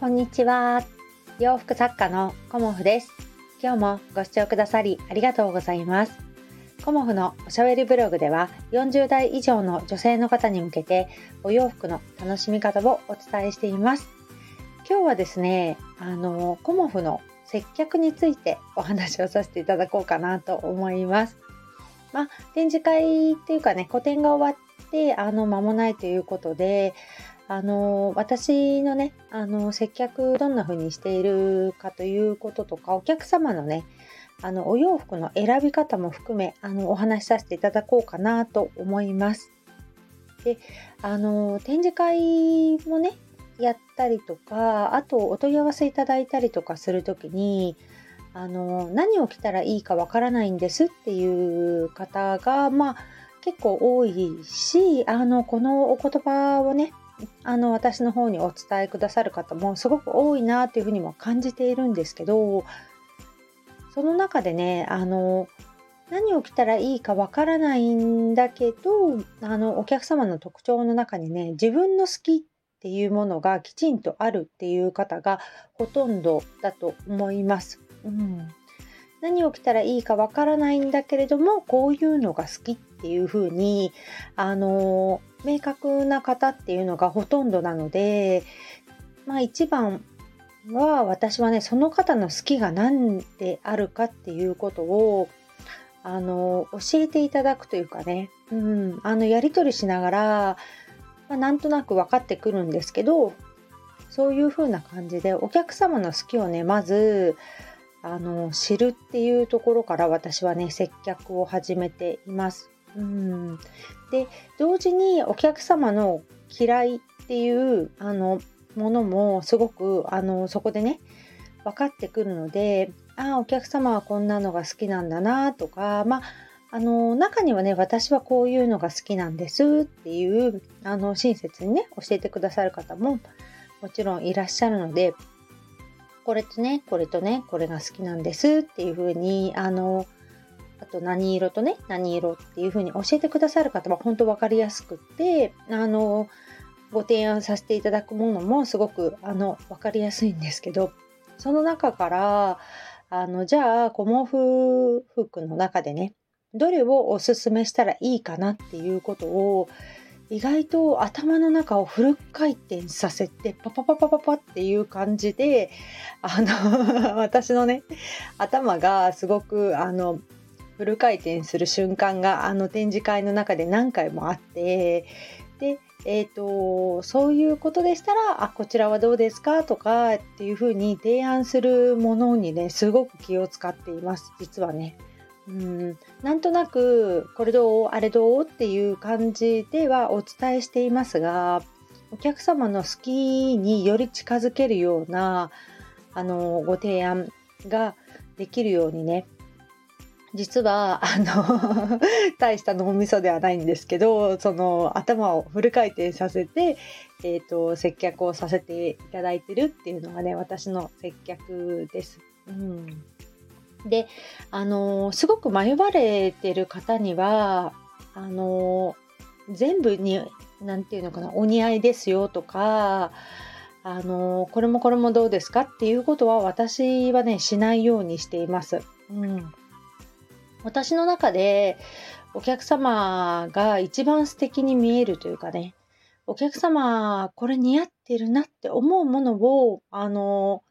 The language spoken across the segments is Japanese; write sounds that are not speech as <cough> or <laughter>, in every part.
こんにちは。洋服作家のコモフです。今日もご視聴くださりありがとうございます。コモフのおしゃべりブログでは40代以上の女性の方に向けてお洋服の楽しみ方をお伝えしています。今日はですね、あのコモフの接客についてお話をさせていただこうかなと思います。まあ、展示会っていうかね、個展が終わってあの間もないということで、あの私のねあの接客どんな風にしているかということとかお客様のねあのお洋服の選び方も含めあのお話しさせていただこうかなと思います。であの展示会もねやったりとかあとお問い合わせいただいたりとかする時にあの何を着たらいいかわからないんですっていう方がまあ結構多いしあのこのお言葉をねあの私の方にお伝えくださる方もすごく多いなっていうふうにも感じているんですけどその中でねあの何を着たらいいかわからないんだけどあのお客様の特徴の中にね自分の好きっていうものがきちんとあるっていう方がほとんどだと思います。うん、何を着たらいいかわからないんだけれどもこういうのが好きっていうふうにあの明確な方っていうのがほとんどなのでまあ一番は私はねその方の好きが何であるかっていうことをあの教えていただくというかね、うん、あのやり取りしながら、まあ、なんとなく分かってくるんですけどそういう風な感じでお客様の好きをねまずあの知るっていうところから私はね接客を始めています。うん、で同時にお客様の嫌いっていうあのものもすごくあのそこでね分かってくるのでああお客様はこんなのが好きなんだなとかまああの中にはね私はこういうのが好きなんですっていうあの親切にね教えてくださる方ももちろんいらっしゃるのでこれとねこれとねこれが好きなんですっていう風にあのあと何色とね何色っていう風に教えてくださる方は本当分かりやすくってあのご提案させていただくものもすごくあの分かりやすいんですけどその中からあのじゃあ小毛布服の中でねどれをおすすめしたらいいかなっていうことを意外と頭の中をフル回転させてパパパパパパっていう感じであの <laughs> 私のね頭がすごくあのフル回転する瞬間があの展示会の中で何回もあってでえーと、そういうことでしたらあこちらはどうですかとかっていうふうに提案するものにねすごく気を使っています実はね。うんなんとなくこれどうあれどう？っていう感じではお伝えしていますがお客様の好きにより近づけるようなあのご提案ができるようにね実はあの <laughs> 大した脳みそではないんですけどその頭をフル回転させて、えーと、接客をさせていただいてるっていうのがね私の接客です。うん、であのすごく迷われてる方にはあの全部に何て言うのかなお似合いですよとかあのこれもこれもどうですかっていうことは私はねしないようにしています。うん私の中でお客様が一番素敵に見えるというかね、お客様これ似合ってるなって思うものを、あの、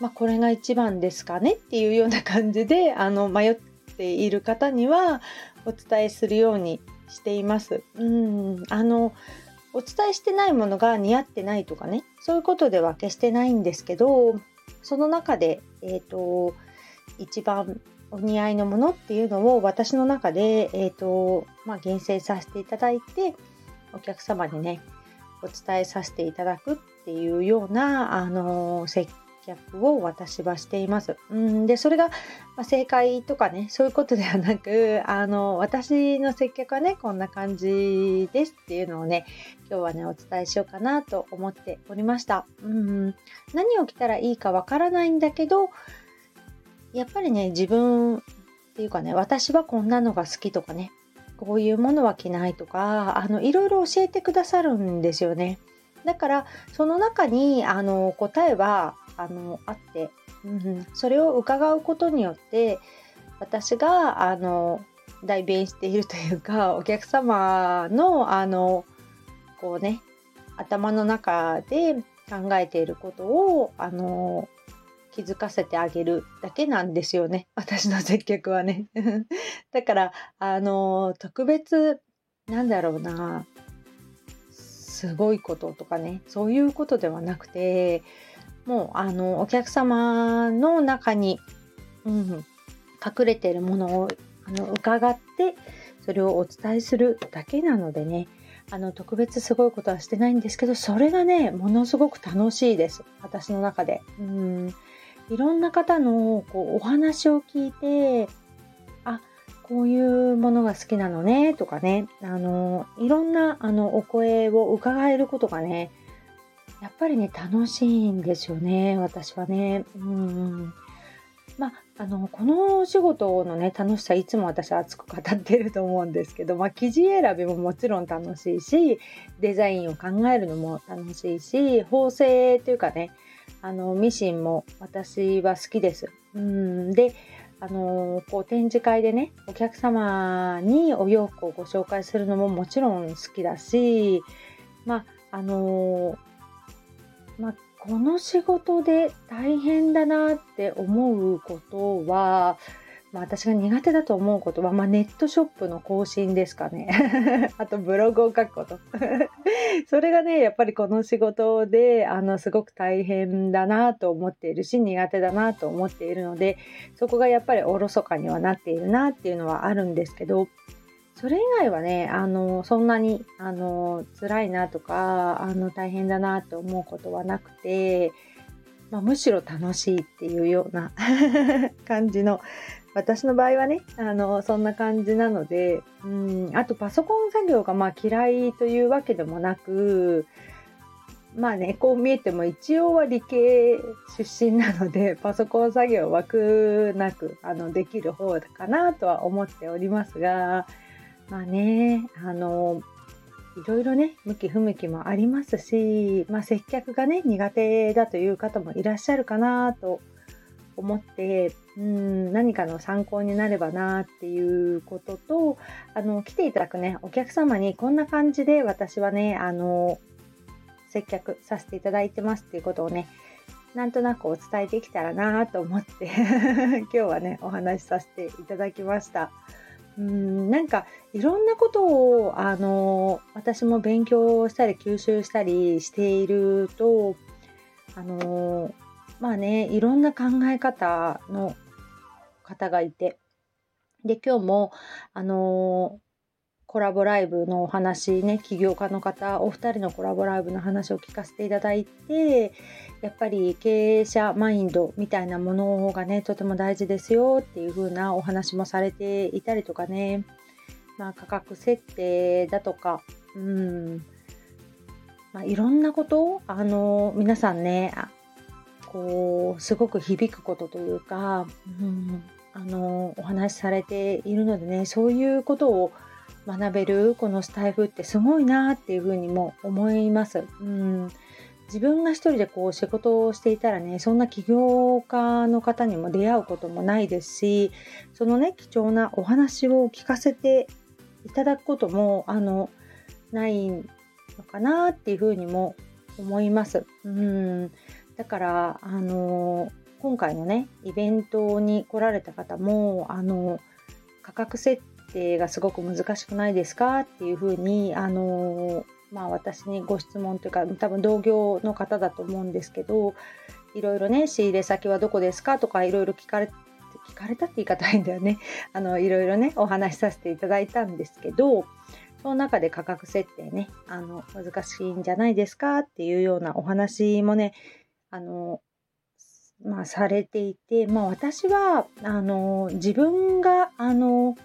まあ、これが一番ですかねっていうような感じで、あの、迷っている方にはお伝えするようにしています。うん、あの、お伝えしてないものが似合ってないとかね、そういうことでは決してないんですけど、その中で、えっ、ー、と、一番お似合いのものっていうのを私の中で、えーとまあ、厳選させていただいてお客様にねお伝えさせていただくっていうような、あのー、接客を私はしています。うんでそれが、まあ、正解とかねそういうことではなく、あの私の接客はねこんな感じですっていうのをね今日はねお伝えしようかなと思っておりました。うん何を着たらいいかわからないんだけどやっぱりね、自分っていうかね、私はこんなのが好きとかね、こういうものは着ないとか、あの、いろいろ教えてくださるんですよね。だからその中にあの答えはあのあって、うん、それを伺うことによって私があの代弁しているというかお客様のあのこうね頭の中で考えていることをあの気づかせてあげるだけなんですよね。<laughs> 私の接客はね。<laughs> だからあの特別なんだろうな。すごいこととかね。そういうことではなくてもうあのお客様の中に、うん、隠れてるものをあの伺ってそれをお伝えするだけなのでね。あの特別すごいことはしてないんですけどそれがねものすごく楽しいです。私の中で。うん。いろんな方のこうお話を聞いてあこういうものが好きなのねとかねあのいろんなあのお声を伺えることがねやっぱりね楽しいんですよね私はね。うんまあ、あのこのお仕事のね楽しさいつも私は熱く語っていると思うんですけど、まあ、生地選びももちろん楽しいしデザインを考えるのも楽しいし縫製というかねあのミシンも私は好きです。うんであのこう展示会でねお客様にお洋服をご紹介するのももちろん好きだしまああのまあこの仕事で大変だなって思うことは、まあ、私が苦手だと思うことは、まあ、ネットショップの更新ですかね。<laughs> あとブログを書くこと。<laughs> それがね、やっぱりこの仕事で、あの、すごく大変だなと思っているし、苦手だなと思っているので、そこがやっぱりおろそかにはなっているなっていうのはあるんですけど、それ以外はねあのそんなにあの辛いなとかあの大変だなと思うことはなくて、まあ、むしろ楽しいっていうような <laughs> 感じの私の場合はねあのそんな感じなのでうんあとパソコン作業がまあ嫌いというわけでもなくまあねこう見えても一応は理系出身なので <laughs> パソコン作業は苦なくあのできる方かなとは思っておりますがまあね、あの、いろいろね、向き不向きもありますし、まあ、接客がね、苦手だという方もいらっしゃるかなと思って、うん、何かの参考になればなっていうことと、あの、来ていただくね、お客様にこんな感じで私はね、あの、接客させていただいてますっていうことをね、なんとなくお伝えできたらなと思って <laughs> 今日はね、お話しさせていただきました。うんなんかいろんなことをあの私も勉強したり吸収したりしているとあのまあねいろんな考え方の方がいて。で今日もあのコラボライブのお話ね起業家の方お二人のコラボライブの話を聞かせていただいてやっぱり経営者マインドみたいなものがねとても大事ですよっていう風なお話もされていたりとかね、まあ、価格設定だとかうん、まあ、いろんなことあの皆さんねこうすごく響くことというか、うん、あのお話しされているのでねそういうことを学べるこのスタイフってすごいなっていうふうにも思います。うん自分が一人でこう仕事をしていたらねそんな起業家の方にも出会うこともないですしそのね貴重なお話を聞かせていただくこともあのないのかなっていうふうにも思います。うんだからあの今回のねイベントに来られた方もあの価格設定がすごく難しくないですかっていうふうにあのまあ、私にご質問というか多分同業の方だと思うんですけどいろいろね仕入れ先はどこですかとかいろいろ聞かれ聞かれたって言い方ないんだよね。<laughs> あのいろいろねお話しさせていただいたんですけどその中で価格設定ねあの難しいんじゃないですかっていうようなお話もねあのまあ、されていて、まあ、私はあの自分があの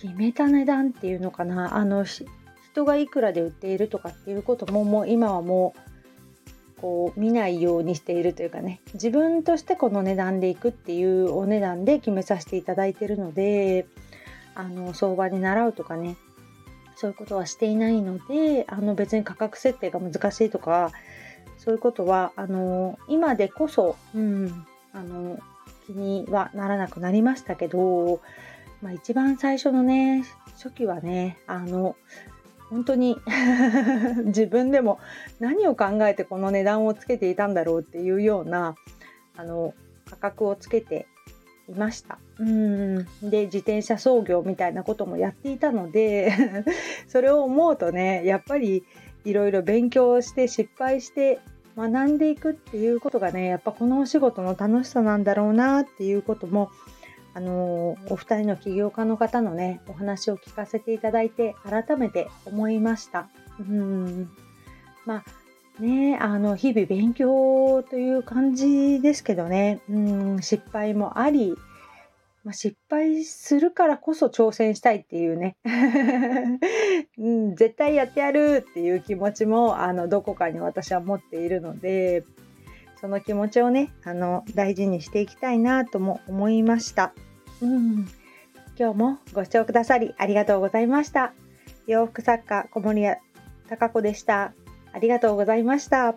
決めた値段っていうのかな。あの人がいくらで売っているとかっていうことももう今はもうこう見ないようにしているというかね。自分としてこの値段でいくっていうお値段で決めさせていただいてるのであの相場に習うとかね。そういうことはしていないのであの別に価格設定が難しいとかそういうことはあの今でこそ、うん、あの気にはならなくなりましたけど、まあ、一番最初のね初期はねあの本当に <laughs> 自分でも何を考えてこの値段をつけていたんだろうっていうようなあの価格をつけていました。うんで自転車操業みたいなこともやっていたので <laughs> それを思うとねやっぱりいろいろ勉強して失敗して学んでいくっていうことがねやっぱこのお仕事の楽しさなんだろうなっていうこともあのお二人の起業家の方のねお話を聞かせていただいて改めて思いました。うん。まあねあの日々勉強という感じですけどね。うん。失敗もありまあ、失敗するからこそ挑戦したいっていうね、<laughs> うん、絶対やってやるっていう気持ちもあのどこかに私は持っているので。その気持ちをねあの大事にしていきたいなとも思いました、うん、今日もご視聴くださりありがとうございました。洋服作家小森屋貴子でした。ありがとうございました。